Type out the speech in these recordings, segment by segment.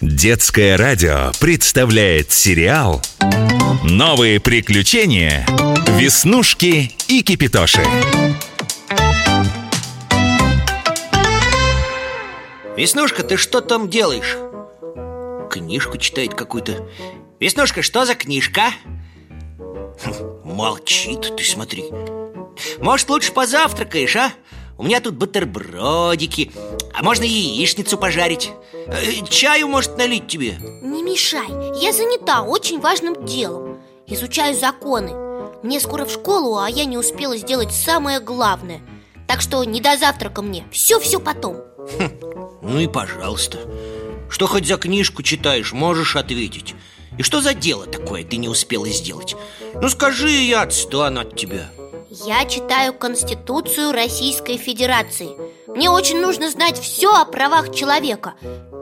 Детское радио представляет сериал «Новые приключения. Веснушки и Кипитоши». Веснушка, ты что там делаешь? Книжку читает какую-то Веснушка, что за книжка? Хм, молчит, ты смотри Может, лучше позавтракаешь, а? У меня тут бутербродики. А можно яичницу пожарить? Э, Чаю, может, налить тебе? Не мешай, я занята очень важным делом. Изучаю законы. Мне скоро в школу, а я не успела сделать самое главное. Так что не до завтрака мне, все-все потом. Хм, Ну и пожалуйста. Что хоть за книжку читаешь, можешь ответить? И что за дело такое ты не успела сделать? Ну скажи, я отстану от тебя я читаю Конституцию Российской Федерации. Мне очень нужно знать все о правах человека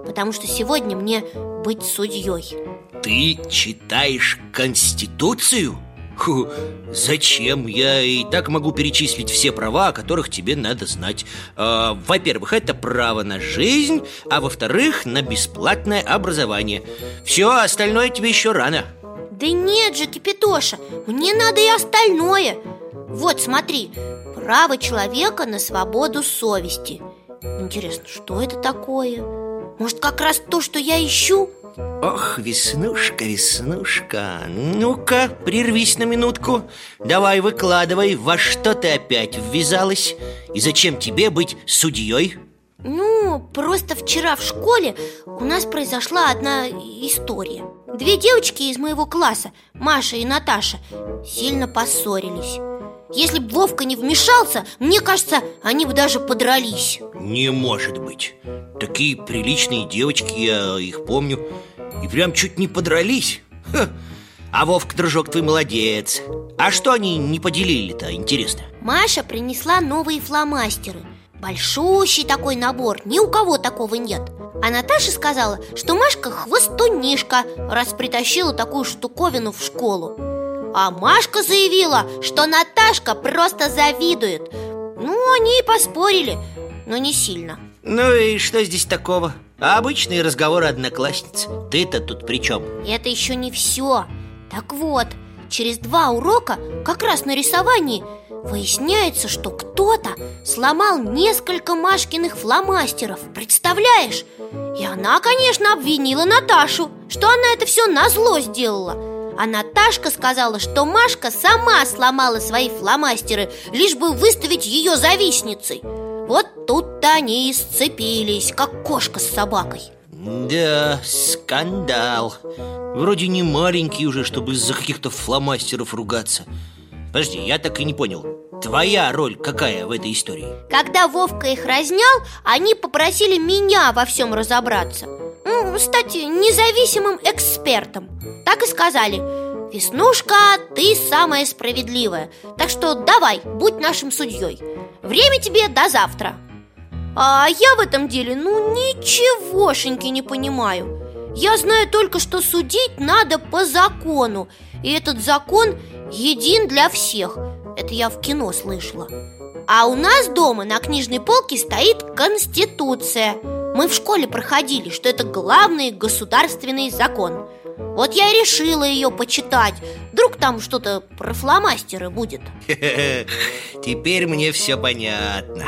Потому что сегодня мне быть судьей Ты читаешь Конституцию? Фу, зачем? Я и так могу перечислить все права, о которых тебе надо знать. А, Во-первых, это право на жизнь А во-вторых, на бесплатное образование. Все, остальное тебе еще рано. Да нет же, Кипятоша, мне надо и остальное вот, смотри, право человека на свободу совести Интересно, что это такое? Может, как раз то, что я ищу? Ох, Веснушка, Веснушка Ну-ка, прервись на минутку Давай выкладывай, во что ты опять ввязалась И зачем тебе быть судьей? Ну, просто вчера в школе у нас произошла одна история Две девочки из моего класса, Маша и Наташа, сильно поссорились если бы Вовка не вмешался, мне кажется, они бы даже подрались. Не может быть. Такие приличные девочки, я их помню И прям чуть не подрались. Ха. А Вовка, дружок, твой молодец. А что они не поделили-то, интересно? Маша принесла новые фломастеры. Большущий такой набор, ни у кого такого нет. А Наташа сказала, что Машка хвостунишка Раз притащила такую штуковину в школу а Машка заявила, что Наташка просто завидует Ну, они и поспорили, но не сильно Ну и что здесь такого? Обычные разговоры одноклассниц Ты-то тут при чем? Это еще не все Так вот, через два урока, как раз на рисовании Выясняется, что кто-то сломал несколько Машкиных фломастеров Представляешь? И она, конечно, обвинила Наташу Что она это все назло сделала а Наташка сказала, что Машка сама сломала свои фломастеры Лишь бы выставить ее завистницей. Вот тут-то они и сцепились, как кошка с собакой. Да, скандал. Вроде не маленький уже, чтобы из-за каких-то фломастеров ругаться. Подожди, я так и не понял. Твоя роль какая в этой истории? Когда Вовка их разнял, они попросили меня во всем разобраться Ну, стать независимым экспертом. Так и сказали. Веснушка, ты самая справедливая. Так что давай, будь нашим судьей. Время тебе до завтра А я в этом деле, ну, ничегошеньки не понимаю. Я знаю только, что судить надо по закону. И этот закон един для всех. Это я в кино слышала. А у нас дома на книжной полке стоит Конституция Мы в школе проходили, что это главный государственный закон. Вот я и решила ее почитать. Вдруг там что-то про фломастеры будет. Теперь мне все понятно.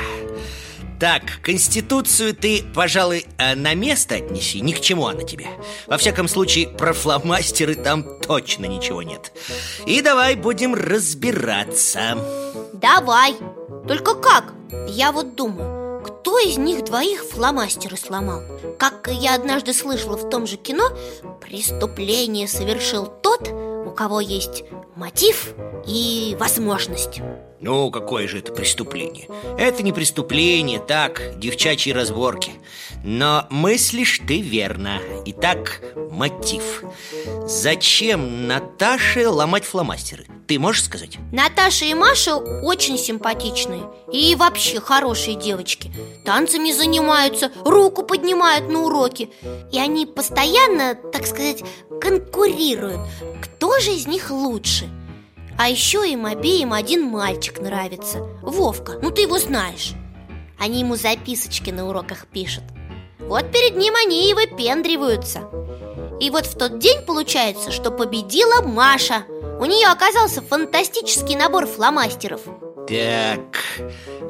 Так, Конституцию ты, пожалуй, э, на место отнеси Ни к чему она тебе. Во всяком случае, про фломастеры там точно ничего нет. И давай будем разбираться. Давай. Только как? Я вот думаю кто из них двоих фломастеры сломал? Как я однажды слышала в том же кино, преступление совершил тот, у кого есть мотив и возможность Ну, какое же это преступление? Это не преступление, так, девчачьи разборки Но мыслишь ты верно Итак, мотив Зачем Наташе ломать фломастеры? Ты можешь сказать? Наташа и Маша очень симпатичные И вообще хорошие девочки Танцами занимаются, руку поднимают на уроки И они постоянно, так сказать, конкурируют Кто же из них лучше? А еще им обеим один мальчик нравится. Вовка, ну ты его знаешь. Они ему записочки на уроках пишут. Вот перед ним они и выпендриваются. И вот в тот день получается, что победила Маша. У нее оказался фантастический набор фломастеров Так,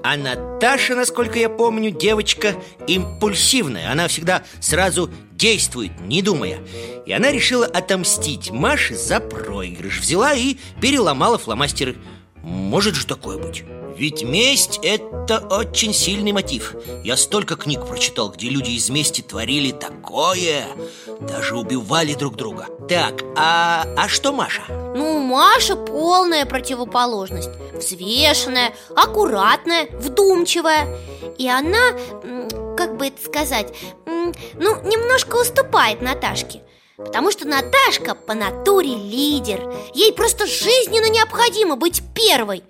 а Наташа, насколько я помню, девочка импульсивная. Она всегда сразу действует, не думая. И она решила отомстить Маше за проигрыш. Взяла и переломала фломастеры Может же такое быть? Ведь месть – это очень сильный мотив. Я столько книг прочитал, где люди из мести творили такое Даже убивали друг друга. Так, а, а что Маша? Ну, Маша полная противоположность. Взвешенная, аккуратная, вдумчивая. И она, как бы это сказать, ну, немножко уступает Наташке Потому что Наташка по натуре лидер. Ей просто жизненно необходимо быть первой.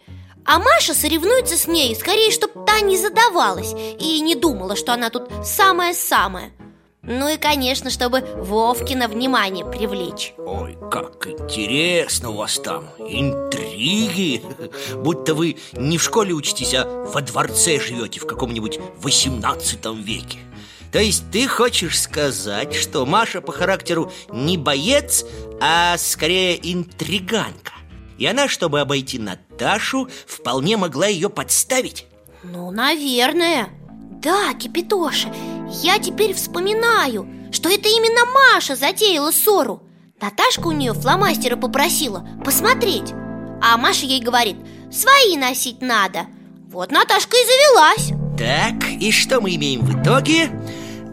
А Маша соревнуется с ней, скорее, чтобы та не задавалась И не думала, что она тут самая-самая. Ну и, конечно, чтобы Вовкина внимание привлечь. Ой, как интересно у вас там Интриги. Будто вы не в школе учитесь, а во дворце живете в каком-нибудь 18 веке то есть ты хочешь сказать, что Маша по характеру не боец, а скорее интриганка? И она, чтобы обойти Наташу, вполне могла ее подставить? Ну, наверное. Да, Кипятоша, я теперь вспоминаю, что это именно Маша затеяла ссору. Наташка у нее фломастера попросила посмотреть. А Маша ей говорит, свои носить надо Вот Наташка и завелась. Так, и что мы имеем в итоге?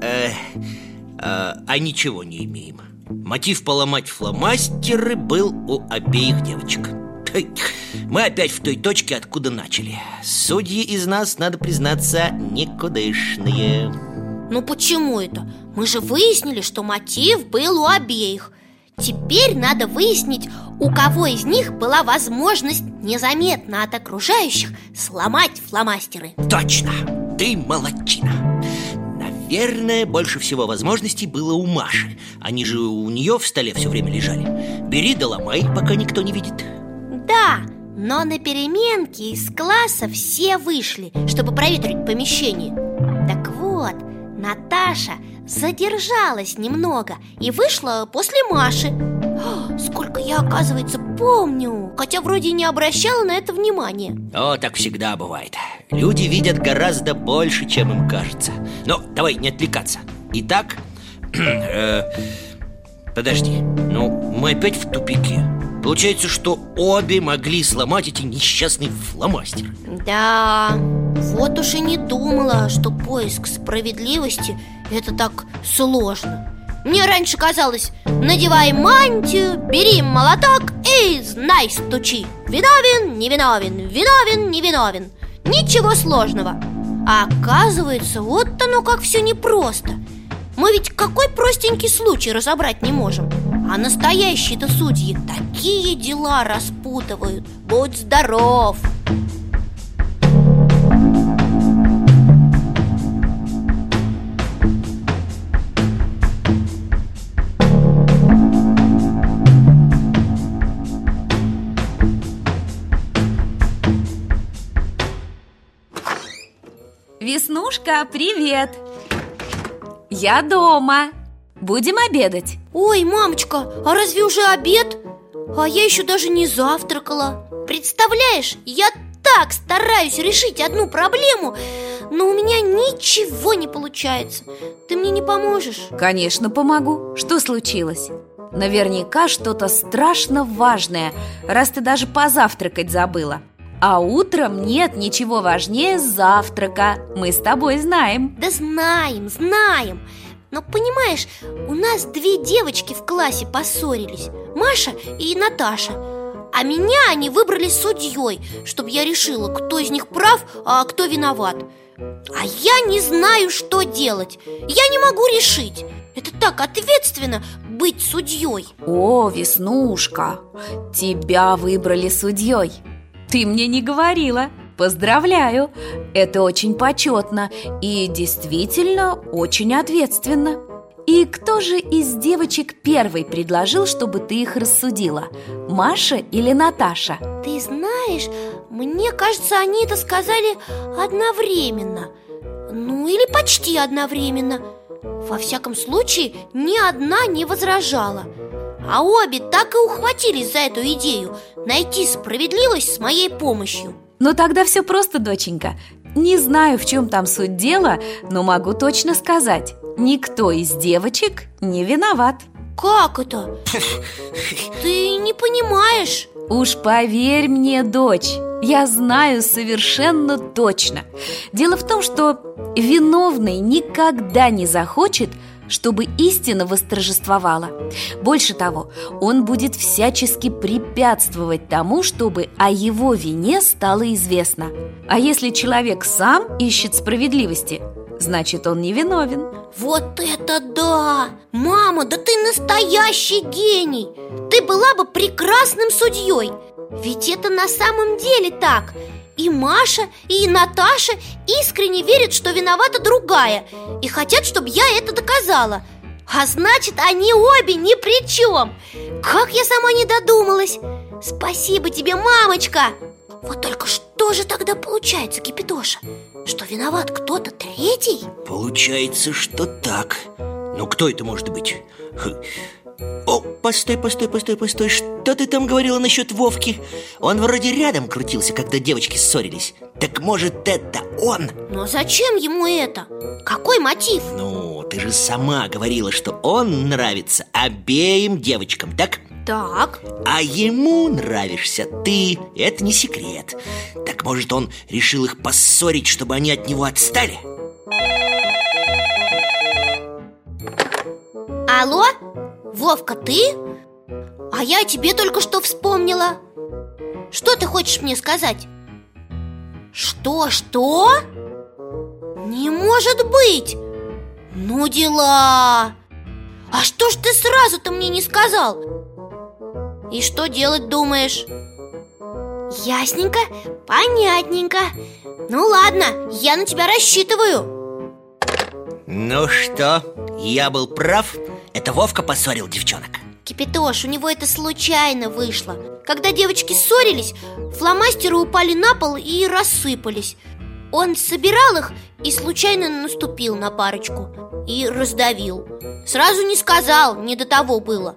Э, э, а ничего не имеем Мотив поломать фломастеры был у обеих девочек Мы опять в той точке, откуда начали Судьи из нас, надо признаться, никудышные Ну почему это? Мы же выяснили, что мотив был у обеих Теперь надо выяснить, у кого из них была возможность незаметно от окружающих сломать фломастеры Точно! Ты молодчина! Наверное, больше всего возможностей было у Маши. Они же у нее в столе все время лежали. Бери да ломай, пока никто не видит Да, но на переменке из класса все вышли, чтобы проветрить помещение. Так вот, Наташа задержалась немного и вышла после Маши. Сколько я, оказывается, помню Хотя вроде не обращала на это внимания. О, так всегда бывает. Люди видят гораздо больше, чем им кажется. Но давай не отвлекаться. Итак, э, подожди. Ну, мы опять в тупике. Получается, что обе могли сломать эти несчастные фломастеры. Да, вот уж и не думала, что поиск справедливости – это так сложно Мне раньше казалось, надевай мантию, бери молоток и знай стучи. Виновен, невиновен, виновен, невиновен. Ничего сложного. А оказывается, вот оно как все непросто. Мы ведь какой простенький случай разобрать не можем. А настоящие-то судьи такие дела распутывают. Будь здоров! Веснушка, привет! Я дома Будем обедать Ой, мамочка, а разве уже обед? А я еще даже не завтракала Представляешь, я так стараюсь решить одну проблему Но у меня ничего не получается Ты мне не поможешь? Конечно, помогу Что случилось? Наверняка что-то страшно важное Раз ты даже позавтракать забыла а утром нет ничего важнее завтрака. Мы с тобой знаем. Да знаем, знаем. Но понимаешь, у нас две девочки в классе поссорились. Маша и Наташа. А меня они выбрали судьей Чтобы я решила, кто из них прав, а кто виноват. А я не знаю, что делать. Я не могу решить. Это так ответственно быть судьей. О, Веснушка, тебя выбрали судьей Ты мне не говорила Поздравляю! Это очень почетно и действительно очень ответственно. И кто же из девочек первый предложил, чтобы ты их рассудила? Маша или Наташа? Ты знаешь, мне кажется, они это сказали одновременно Ну или почти одновременно Во всяком случае, ни одна не возражала А обе так и ухватились за эту идею Найти справедливость с моей помощью. Ну тогда все просто, доченька. Не знаю, в чем там суть дела, но могу точно сказать Никто из девочек не виноват. Как это? Ты не понимаешь. Уж поверь мне, дочь, я знаю совершенно точно. Дело в том, что виновный никогда не захочет, чтобы истина восторжествовала. Больше того, он будет всячески препятствовать тому, чтобы о его вине стало известно. А если человек сам ищет справедливости, значит он не виновен Вот это да! Мама, да ты настоящий гений! Ты была бы прекрасным судьей! Ведь это на самом деле так И Маша, и Наташа искренне верят, что виновата другая И хотят, чтобы я это доказала А значит, они обе ни при чем Как я сама не додумалась Спасибо тебе, мамочка Вот только что же тогда получается, Кипятоша? Что виноват кто-то третий? Получается, что так Ну, кто это может быть? Хм. О, постой, постой, постой, постой Что ты там говорила насчет Вовки? Он вроде рядом крутился, когда девочки ссорились Так может, это он? Но зачем ему это? Какой мотив? Ну, ты же сама говорила, что он нравится обеим девочкам, так? Так, А ему нравишься ты, это не секрет Так может он решил их поссорить, чтобы они от него отстали? алло? Вовка, ты? А я тебе только что вспомнила Что ты хочешь мне сказать? Что, что? Не может быть! Ну дела! А что ж ты сразу-то мне не сказал? И что делать думаешь? Ясненько, понятненько Ну ладно, я на тебя рассчитываю Ну что, я был прав? Это Вовка поссорил девчонок. Кипятош, у него это случайно вышло. Когда девочки ссорились, фломастеры упали на пол и рассыпались. Он собирал их и случайно наступил на парочку И раздавил. Сразу не сказал, не до того было.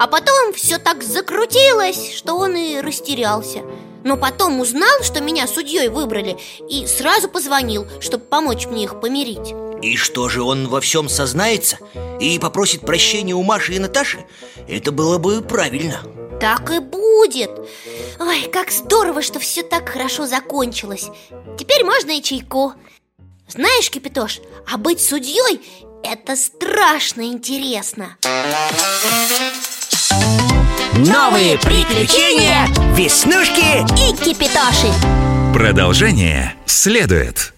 А потом все так закрутилось, что он и растерялся. Но потом узнал, что меня судьей выбрали И сразу позвонил, чтобы помочь мне их помирить И что же, он во всем сознается? И попросит прощения у Маши и Наташи? Это было бы правильно Так и будет Ой, как здорово, что все так хорошо закончилось Теперь можно и чайку Знаешь, Кипятош, а быть судьей – это страшно интересно Новые приключения Веснушки И Кипятоши Продолжение следует.